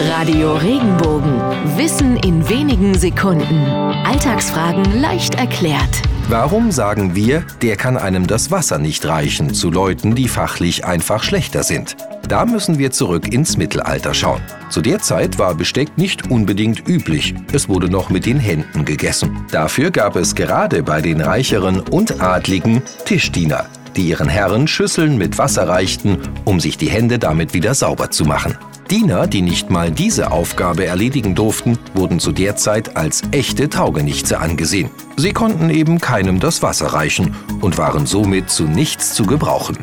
Radio Regenbogen. Wissen in wenigen Sekunden. Alltagsfragen leicht erklärt. Warum sagen wir, der kann einem das Wasser nicht reichen zu Leuten, die fachlich einfach schlechter sind? Da müssen wir zurück ins Mittelalter schauen. Zu der Zeit war Besteck nicht unbedingt üblich. Es wurde noch mit den Händen gegessen. Dafür gab es gerade bei den Reicheren und Adligen Tischdiener, die ihren Herren Schüsseln mit Wasser reichten, um sich die Hände damit wieder sauber zu machen. Diener, die nicht mal diese Aufgabe erledigen durften, wurden zu der Zeit als echte Taugenichtse angesehen. Sie konnten eben keinem das Wasser reichen und waren somit zu nichts zu gebrauchen.